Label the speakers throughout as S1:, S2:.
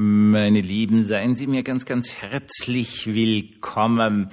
S1: Meine Lieben, seien Sie mir ganz, ganz herzlich willkommen.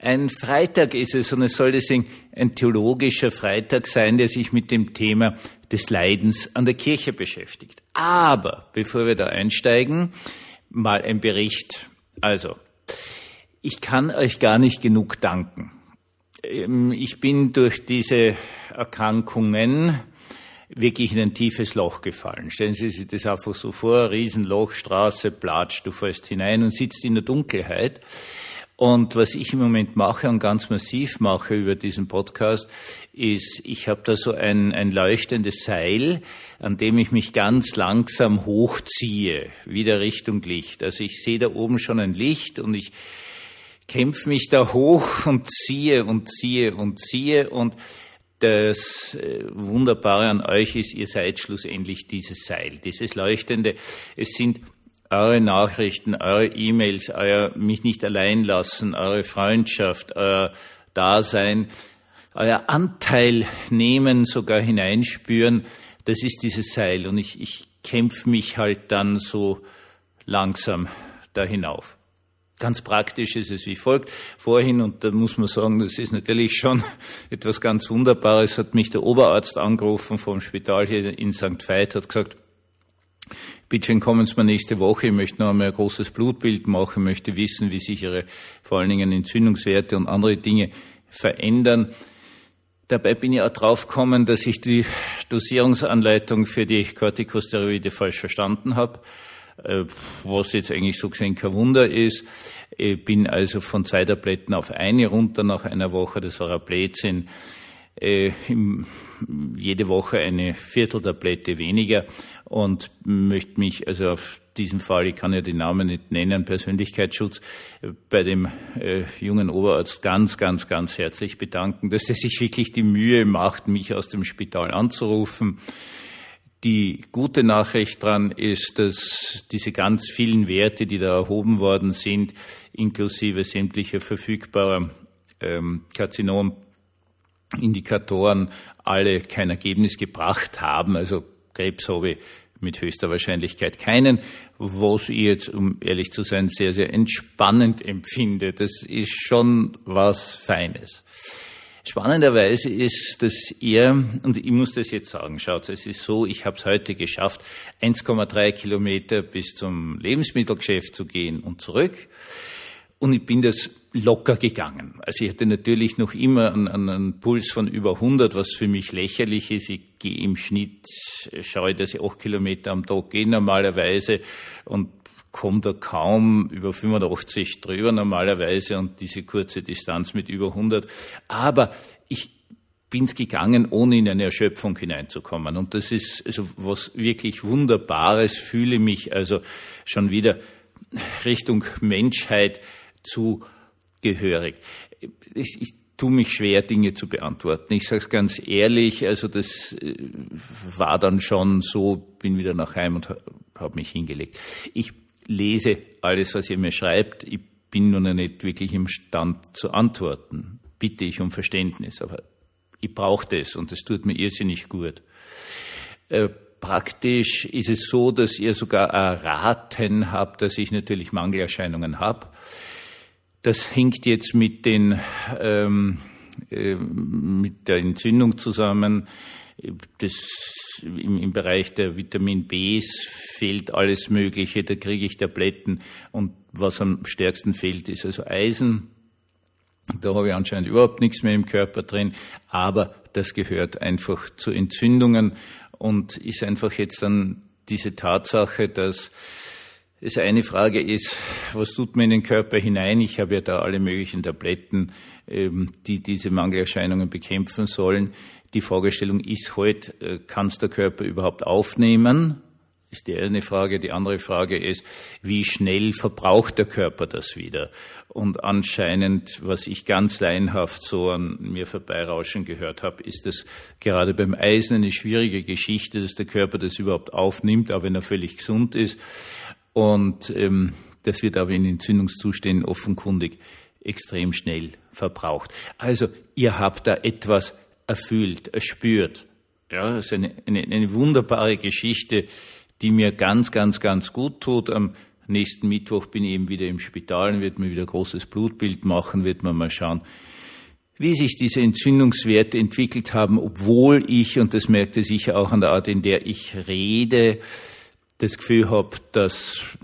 S1: Ein Freitag ist es und es soll deswegen ein theologischer Freitag sein, der sich mit dem Thema des Leidens an der Kirche beschäftigt. Aber bevor wir da einsteigen, mal ein Bericht. Also, ich kann euch gar nicht genug danken. Ähm, ich bin durch diese Erkrankungen wirklich in ein tiefes Loch gefallen. Stellen Sie sich das einfach so vor, Riesenloch, Straße, Platsch, du fällst hinein und sitzt in der Dunkelheit. Und was ich im Moment mache und ganz massiv mache über diesen Podcast, ist, ich habe da so ein, ein leuchtendes Seil, an dem ich mich ganz langsam hochziehe, wieder Richtung Licht. Also ich sehe da oben schon ein Licht und ich kämpfe mich da hoch und ziehe und ziehe und ziehe und das äh, Wunderbare an euch ist, ihr seid schlussendlich dieses Seil, dieses Leuchtende. Es sind eure Nachrichten, eure E-Mails, euer mich nicht allein lassen, eure Freundschaft, euer Dasein, euer Anteil nehmen, sogar hineinspüren, das ist dieses Seil. Und ich, ich kämpfe mich halt dann so langsam da hinauf. Ganz praktisch ist es wie folgt. Vorhin, und da muss man sagen, das ist natürlich schon etwas ganz Wunderbares, hat mich der Oberarzt angerufen vom Spital hier in St. Veit, hat gesagt, bitte kommen Sie mal nächste Woche, ich möchte noch einmal ein großes Blutbild machen, möchte wissen, wie sich Ihre vor allen Dingen Entzündungswerte und andere Dinge verändern. Dabei bin ich auch draufgekommen, dass ich die Dosierungsanleitung für die Corticosteroide falsch verstanden habe. Äh, was jetzt eigentlich so gesehen kein Wunder ist. Ich bin also von zwei Tabletten auf eine runter nach einer Woche, das war ein Blödsinn. Äh, jede Woche eine Vierteltablette weniger und möchte mich also auf diesen Fall, ich kann ja den Namen nicht nennen, Persönlichkeitsschutz, bei dem äh, jungen Oberarzt ganz, ganz, ganz herzlich bedanken, dass er sich wirklich die Mühe macht, mich aus dem Spital anzurufen. Die gute Nachricht dran ist, dass diese ganz vielen Werte, die da erhoben worden sind, inklusive sämtlicher verfügbarer ähm, Karzinomindikatoren, alle kein Ergebnis gebracht haben. Also Krebs habe ich mit höchster Wahrscheinlichkeit keinen, was ich jetzt, um ehrlich zu sein, sehr, sehr entspannend empfinde. Das ist schon was Feines. Spannenderweise ist, dass ihr, und ich muss das jetzt sagen, schaut, es ist so, ich habe es heute geschafft, 1,3 Kilometer bis zum Lebensmittelgeschäft zu gehen und zurück. Und ich bin das locker gegangen. Also ich hatte natürlich noch immer einen, einen, Puls von über 100, was für mich lächerlich ist. Ich gehe im Schnitt, schaue, dass ich 8 Kilometer am Tag gehe normalerweise und kommt er kaum über 85 drüber normalerweise und diese kurze Distanz mit über 100. Aber ich bin's gegangen, ohne in eine Erschöpfung hineinzukommen. Und das ist also was wirklich Wunderbares, fühle mich also schon wieder Richtung Menschheit zugehörig. Ich, ich tue mich schwer, Dinge zu beantworten. Ich sage es ganz ehrlich, also das äh, war dann schon so, bin wieder nach Heim und habe mich hingelegt. Ich lese alles, was ihr mir schreibt. Ich bin noch nicht wirklich imstand zu antworten. Bitte ich um Verständnis, aber ich brauche das und es tut mir irrsinnig gut. Äh, praktisch ist es so, dass ihr sogar erraten habt, dass ich natürlich Mangelerscheinungen habe. Das hängt jetzt mit den ähm, äh, mit der Entzündung zusammen. Das im, im Bereich der Vitamin Bs fehlt alles Mögliche, da kriege ich Tabletten und was am stärksten fehlt, ist also Eisen. Da habe ich anscheinend überhaupt nichts mehr im Körper drin, aber das gehört einfach zu Entzündungen und ist einfach jetzt dann diese Tatsache, dass es eine Frage ist, was tut man in den Körper hinein? Ich habe ja da alle möglichen Tabletten, ähm, die diese Mangelerscheinungen bekämpfen sollen. Die Fragestellung ist heute, äh, kann es der Körper überhaupt aufnehmen? Ist die eine Frage. Die andere Frage ist, wie schnell verbraucht der Körper das wieder? Und anscheinend, was ich ganz laienhaft so an mir vorbeirauschen gehört habe, ist das gerade beim Eisen eine schwierige Geschichte, dass der Körper das überhaupt aufnimmt, auch wenn er völlig gesund ist. Und ähm, das wird aber in Entzündungszuständen offenkundig extrem schnell verbraucht. Also ihr habt da etwas erfüllt, erspürt. Ja, das ist eine, eine, eine wunderbare Geschichte, die mir ganz, ganz, ganz gut tut. Am nächsten Mittwoch bin ich eben wieder im Spital und wird mir wieder großes Blutbild machen, wird man mal schauen, wie sich diese Entzündungswerte entwickelt haben, obwohl ich, und das merkt ihr sicher auch an der Art, in der ich rede, das Gefühl habe, dass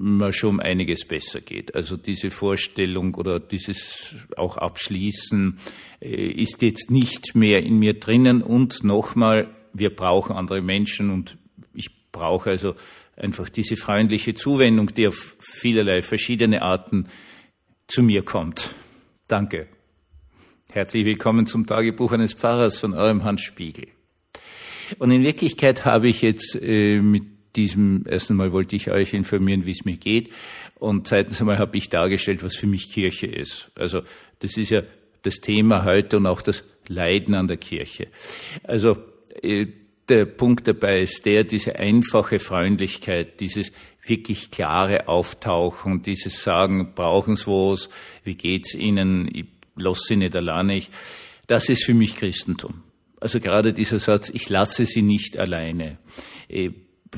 S1: man schon einiges besser geht. Also diese Vorstellung oder dieses auch Abschließen äh, ist jetzt nicht mehr in mir drinnen und nochmal, wir brauchen andere Menschen und ich brauche also einfach diese freundliche Zuwendung, die auf vielerlei verschiedene Arten zu mir kommt. Danke. Herzlich willkommen zum Tagebuch eines Pfarrers von eurem Hans Spiegel. Und in Wirklichkeit habe ich jetzt äh, mit diesem, ersten Mal wollte ich euch informieren, wie es mir geht. Und zweitens einmal habe ich dargestellt, was für mich Kirche ist. Also das ist ja das Thema heute und auch das Leiden an der Kirche. Also äh, der Punkt dabei ist der, diese einfache Freundlichkeit, dieses wirklich klare Auftauchen, dieses Sagen, brauchen Sie was, wie geht's Ihnen, ich lasse Sie nicht alleine, das ist für mich Christentum. Also gerade dieser Satz, ich lasse Sie nicht alleine äh,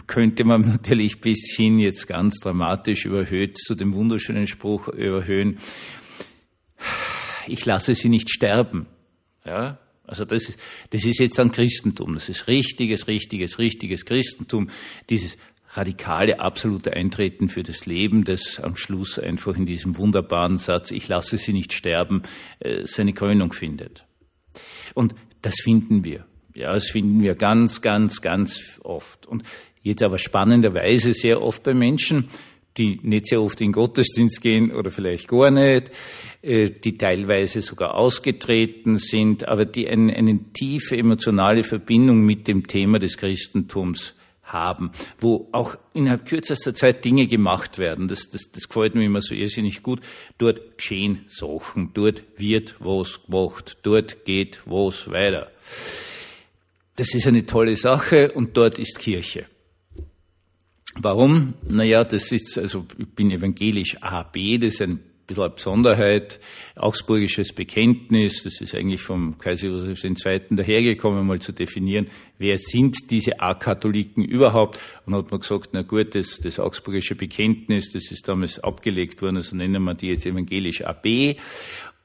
S1: könnte man natürlich bis hin jetzt ganz dramatisch überhöht zu dem wunderschönen Spruch überhöhen, ich lasse sie nicht sterben. Ja, also das ist, das ist jetzt ein Christentum. Das ist richtiges, richtiges, richtiges Christentum. Dieses radikale, absolute Eintreten für das Leben, das am Schluss einfach in diesem wunderbaren Satz, ich lasse sie nicht sterben, äh, seine Krönung findet. Und das finden wir. Ja, das finden wir ganz, ganz, ganz oft. Und Jetzt aber spannenderweise sehr oft bei Menschen, die nicht sehr oft in Gottesdienst gehen oder vielleicht gar nicht, äh, die teilweise sogar ausgetreten sind, aber die eine, eine tiefe emotionale Verbindung mit dem Thema des Christentums haben, wo auch innerhalb kürzester Zeit Dinge gemacht werden. Das, das, das gefällt mir immer so irrsinnig gut. Dort geschehen Sachen, dort wird was gemacht, dort geht was weiter. Das ist eine tolle Sache und dort ist Kirche. Warum? Naja, das ist, also ich bin evangelisch AB, das ist ein bisschen eine Besonderheit, augsburgisches Bekenntnis, das ist eigentlich vom Kaiser Josef II. dahergekommen, mal zu definieren, wer sind diese A-Katholiken überhaupt? Und hat man gesagt, na gut, das, das augsburgische Bekenntnis, das ist damals abgelegt worden, also nennen wir die jetzt evangelisch AB.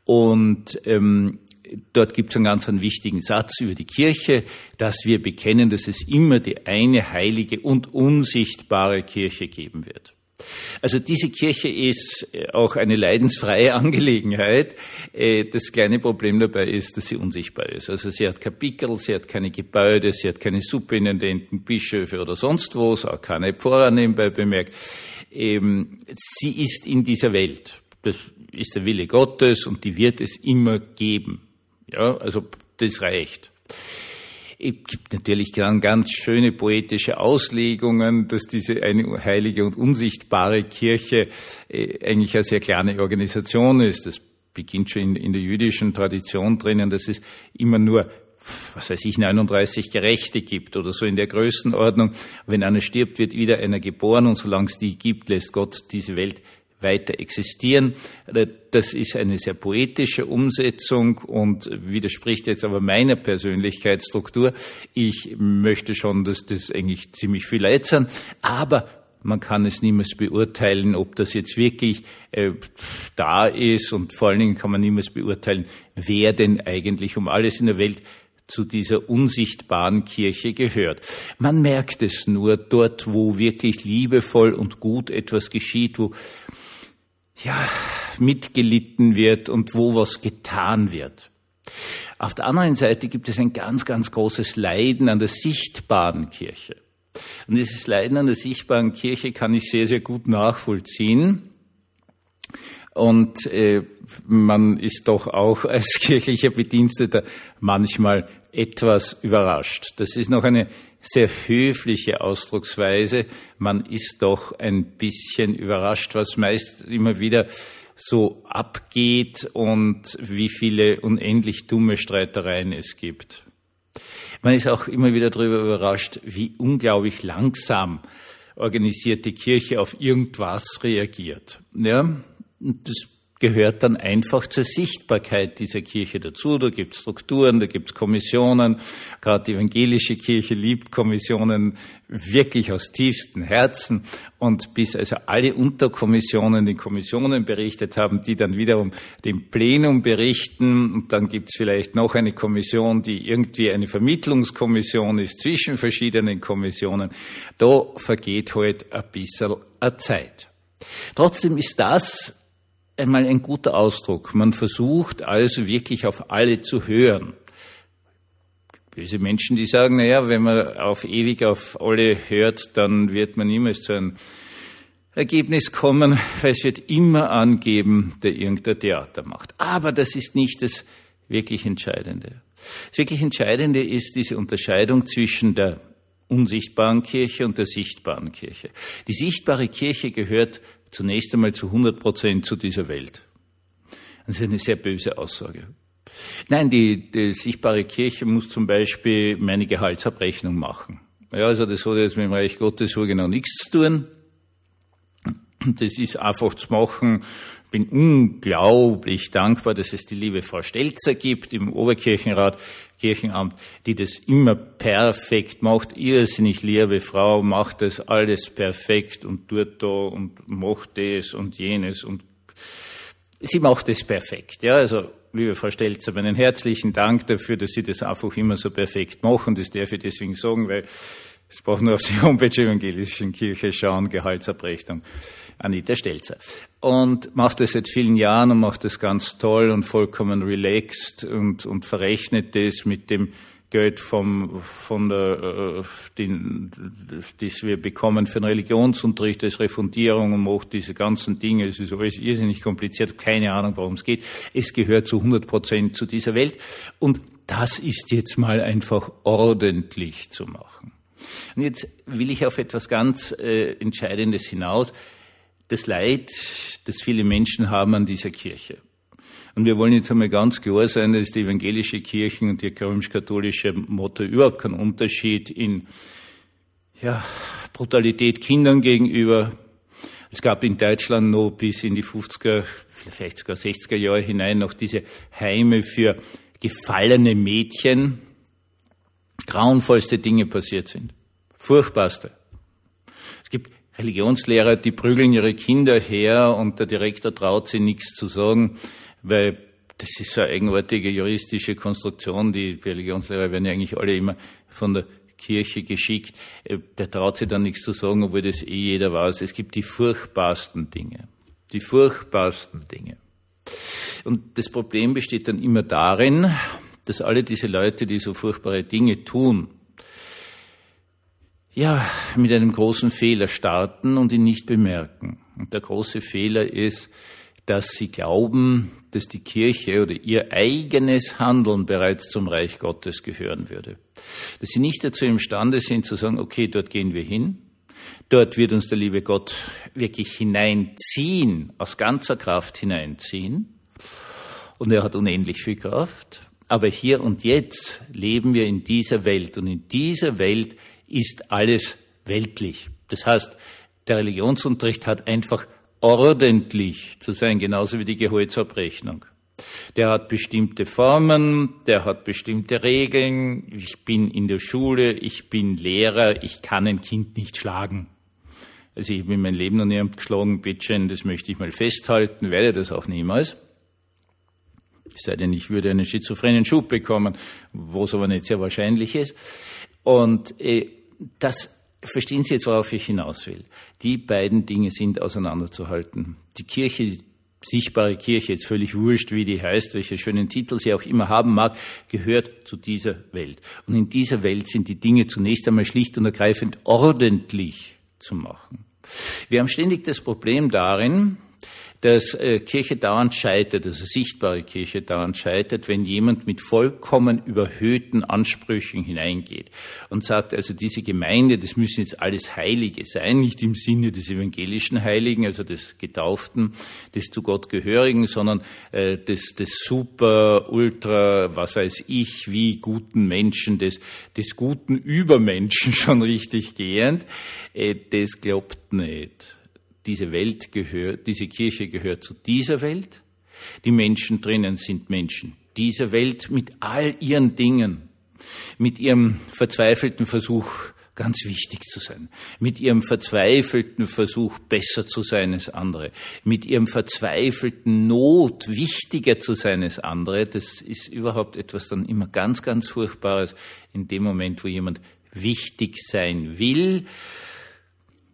S1: Und ähm, dort gibt es einen ganz einen wichtigen Satz über die Kirche, dass wir bekennen, dass es immer die eine heilige und unsichtbare Kirche geben wird. Also diese Kirche ist äh, auch eine leidensfreie Angelegenheit. Äh, das kleine Problem dabei ist, dass sie unsichtbar ist. Also sie hat Kapitel, sie hat keine Gebäude, sie hat keine Superintendenten, Bischöfe oder sonst was, auch keine Pfarrer nebenbei bemerkt. Ähm, sie ist in dieser Welt. Das ist der Wille Gottes und die wird es immer geben. Ja, also das reicht. Es gibt natürlich dann ganz schöne poetische Auslegungen, dass diese eine heilige und unsichtbare Kirche äh, eigentlich eine sehr kleine Organisation ist. Das beginnt schon in, in der jüdischen Tradition drinnen, dass es immer nur was weiß ich, 39 Gerechte gibt oder so in der Größenordnung. Wenn einer stirbt, wird wieder einer geboren und solange es die gibt, lässt Gott diese Welt weiter existieren. Das ist eine sehr poetische Umsetzung und widerspricht jetzt aber meiner Persönlichkeitsstruktur. Ich möchte schon, dass das eigentlich ziemlich viel sind, aber man kann es niemals beurteilen, ob das jetzt wirklich äh, da ist und vor allen Dingen kann man niemals beurteilen, wer denn eigentlich um alles in der Welt zu dieser unsichtbaren Kirche gehört. Man merkt es nur dort, wo wirklich liebevoll und gut etwas geschieht, wo ja, mitgelitten wird und wo was getan wird. Auf der anderen Seite gibt es ein ganz, ganz großes Leiden an der sichtbaren Kirche. Und dieses Leiden an der sichtbaren Kirche kann ich sehr, sehr gut nachvollziehen. Und äh, man ist doch auch als kirchlicher Bediensteter manchmal etwas überrascht. Das ist noch eine sehr höfliche Ausdrucksweise. Man ist doch ein bisschen überrascht, was meist immer wieder so abgeht und wie viele unendlich dumme Streitereien es gibt. Man ist auch immer wieder darüber überrascht, wie unglaublich langsam organisierte Kirche auf irgendwas reagiert. Ja, das gehört dann einfach zur Sichtbarkeit dieser Kirche dazu. Da gibt es Strukturen, da gibt es Kommissionen. Gerade die evangelische Kirche liebt Kommissionen wirklich aus tiefstem Herzen. Und bis also alle Unterkommissionen den Kommissionen berichtet haben, die dann wiederum dem Plenum berichten. Und dann gibt es vielleicht noch eine Kommission, die irgendwie eine Vermittlungskommission ist zwischen verschiedenen Kommissionen. Da vergeht halt ein bisschen Zeit. Trotzdem ist das einmal ein guter Ausdruck. Man versucht also wirklich auf alle zu hören. Böse Menschen, die sagen, naja, wenn man auf ewig auf alle hört, dann wird man niemals zu einem Ergebnis kommen, weil es wird immer angeben, der irgendein Theater macht. Aber das ist nicht das wirklich Entscheidende. Das wirklich Entscheidende ist diese Unterscheidung zwischen der unsichtbaren Kirche und der sichtbaren Kirche. Die sichtbare Kirche gehört zunächst einmal zu 100 Prozent zu dieser Welt. Das ist eine sehr böse Aussage. Nein, die, die sichtbare Kirche muss zum Beispiel meine Gehaltsabrechnung machen. Ja, also das hat jetzt mit dem Reich Gottes so genau nichts zu tun. Das ist einfach zu machen. Ich bin unglaublich dankbar, dass es die liebe Frau Stelzer gibt im Oberkirchenrat, Kirchenamt, die das immer perfekt macht. Irrsinnig liebe Frau, macht das alles perfekt und tut da und macht das und jenes und sie macht es perfekt. Ja, also liebe Frau Stelzer, meinen herzlichen Dank dafür, dass Sie das einfach immer so perfekt machen. Das darf ich deswegen sagen, weil es braucht nur auf die Homepage Evangelischen Kirche schauen, Gehaltsabrechnung. Anita Stelzer. Und macht das seit vielen Jahren und macht das ganz toll und vollkommen relaxed und, und verrechnet das mit dem Geld vom, von der, äh, den, das wir bekommen für den Religionsunterricht als Refundierung und macht diese ganzen Dinge. Es ist alles irrsinnig kompliziert, keine Ahnung, worum es geht. Es gehört zu 100 Prozent zu dieser Welt. Und das ist jetzt mal einfach ordentlich zu machen. Und jetzt will ich auf etwas ganz äh, Entscheidendes hinaus. Das Leid, das viele Menschen haben an dieser Kirche. Und wir wollen jetzt einmal ganz klar sein, dass die evangelische Kirche und die römisch-katholische Motto überhaupt keinen Unterschied in ja, Brutalität Kindern gegenüber. Es gab in Deutschland noch bis in die 50er, vielleicht sogar 60er Jahre hinein noch diese Heime für gefallene Mädchen. Grauenvollste Dinge passiert sind. Furchtbarste. Es gibt Religionslehrer, die prügeln ihre Kinder her und der Direktor traut sie nichts zu sagen weil das ist so eine eigenartige juristische Konstruktion. Die Religionslehrer werden ja eigentlich alle immer von der Kirche geschickt. Äh, der traut sich dann nichts zu sagen, obwohl das eh jeder weiß. Es gibt die furchtbarsten Dinge. Die furchtbarsten Dinge. Und das Problem besteht dann immer darin, dass alle diese Leute, die so furchtbare Dinge tun, ja, mit einem großen Fehler starten und ihn nicht bemerken. Und der große Fehler ist, dass sie glauben, dass die Kirche oder ihr eigenes Handeln bereits zum Reich Gottes gehören würde. Dass sie nicht dazu imstande sind zu sagen, okay, dort gehen wir hin, dort wird uns der liebe Gott wirklich hineinziehen, aus ganzer Kraft hineinziehen. Und er hat unendlich viel Kraft. Aber hier und jetzt leben wir in dieser Welt und in dieser Welt ist alles weltlich. Das heißt, der Religionsunterricht hat einfach ordentlich zu sein, genauso wie die Gehaltsabrechnung. Der hat bestimmte Formen, der hat bestimmte Regeln. Ich bin in der Schule, ich bin Lehrer, ich kann ein Kind nicht schlagen. Also ich habe in meinem Leben noch nie geschlagen, bitteschön, das möchte ich mal festhalten, werde das auch niemals. Es sei denn, ich würde einen schizophrenen Schub bekommen, was aber nicht sehr wahrscheinlich ist. Und äh, das Verstehen Sie jetzt, worauf ich hinaus will? Die beiden Dinge sind auseinanderzuhalten. Die Kirche, die sichtbare Kirche, jetzt völlig wurscht, wie die heißt, welche schönen Titel sie auch immer haben mag, gehört zu dieser Welt. Und in dieser Welt sind die Dinge zunächst einmal schlicht und ergreifend ordentlich zu machen. Wir haben ständig das Problem darin, dass äh, Kirche dauernd scheitert, also sichtbare Kirche dauernd scheitert, wenn jemand mit vollkommen überhöhten Ansprüchen hineingeht und sagt, also diese Gemeinde, das müssen jetzt alles Heilige sein, nicht im Sinne des evangelischen Heiligen, also des Getauften, des zu Gott gehörigen, sondern äh, des, des super, ultra, was weiß ich, wie guten Menschen, des, des guten Übermenschen schon richtig gehend. Äh, das glaubt nicht diese Welt gehört, diese Kirche gehört zu dieser Welt Die Menschen drinnen sind Menschen. Diese Welt mit all ihren Dingen, mit ihrem verzweifelten Versuch, ganz wichtig zu sein, mit ihrem verzweifelten Versuch, besser zu sein als andere, mit ihrem verzweifelten Not, wichtiger zu sein als andere, das ist überhaupt etwas dann immer ganz, ganz Furchtbares in dem Moment, wo jemand wichtig sein will.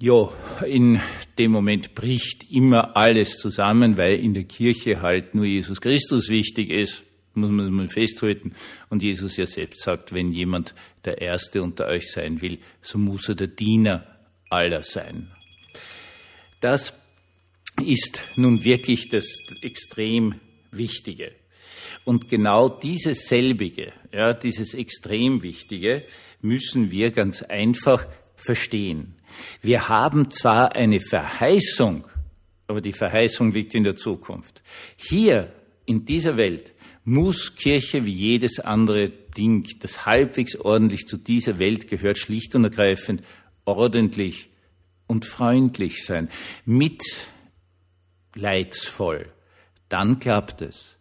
S1: Ja, in dem Moment bricht immer alles zusammen, weil in der Kirche halt nur Jesus Christus wichtig ist muss man mal festhalten. Und Jesus ja selbst sagt, wenn jemand der Erste unter euch sein will, so muss er der Diener aller sein. Das ist nun wirklich das extrem Wichtige. Und genau dieses selbige, ja, dieses extrem Wichtige müssen wir ganz einfach verstehen. Wir haben zwar eine Verheißung, aber die Verheißung liegt in der Zukunft. Hier in dieser Welt muss Kirche wie jedes andere Ding, das halbwegs ordentlich zu dieser Welt gehört, schlicht und ergreifend ordentlich und freundlich sein, mitleidsvoll. Dann klappt es.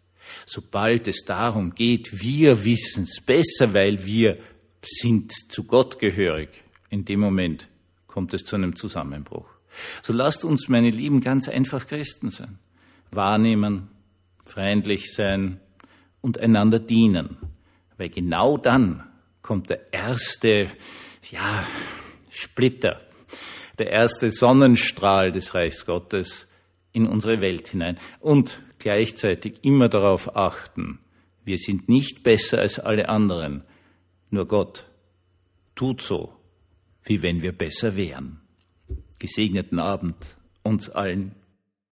S1: Sobald es darum geht, wir wissen es besser, weil wir sind zu Gott gehörig, in dem Moment kommt es zu einem Zusammenbruch. So lasst uns, meine Lieben, ganz einfach Christen sein. Wahrnehmen, freundlich sein, und einander dienen. Weil genau dann kommt der erste, ja, Splitter, der erste Sonnenstrahl des Reichs Gottes in unsere Welt hinein. Und gleichzeitig immer darauf achten, wir sind nicht besser als alle anderen, nur Gott tut so, wie wenn wir besser wären. Gesegneten Abend uns allen.